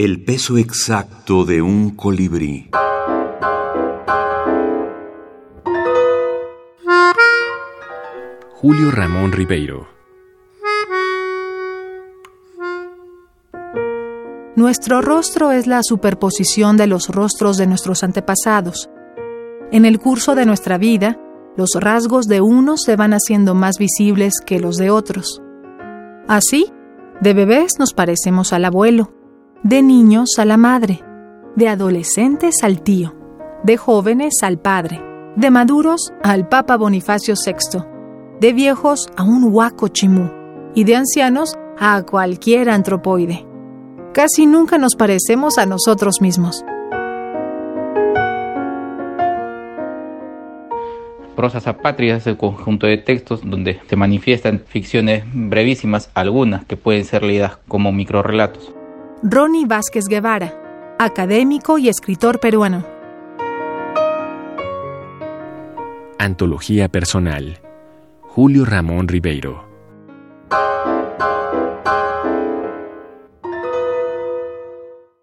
El peso exacto de un colibrí. Julio Ramón Ribeiro. Nuestro rostro es la superposición de los rostros de nuestros antepasados. En el curso de nuestra vida, los rasgos de unos se van haciendo más visibles que los de otros. Así, de bebés nos parecemos al abuelo, de niños a la madre, de adolescentes al tío, de jóvenes al padre, de maduros al Papa Bonifacio VI, de viejos a un huaco chimú y de ancianos a cualquier antropoide. Casi nunca nos parecemos a nosotros mismos. Prosas apátridas es el conjunto de textos donde se manifiestan ficciones brevísimas, algunas que pueden ser leídas como microrelatos. Ronnie Vázquez Guevara, académico y escritor peruano. Antología personal. Julio Ramón Ribeiro.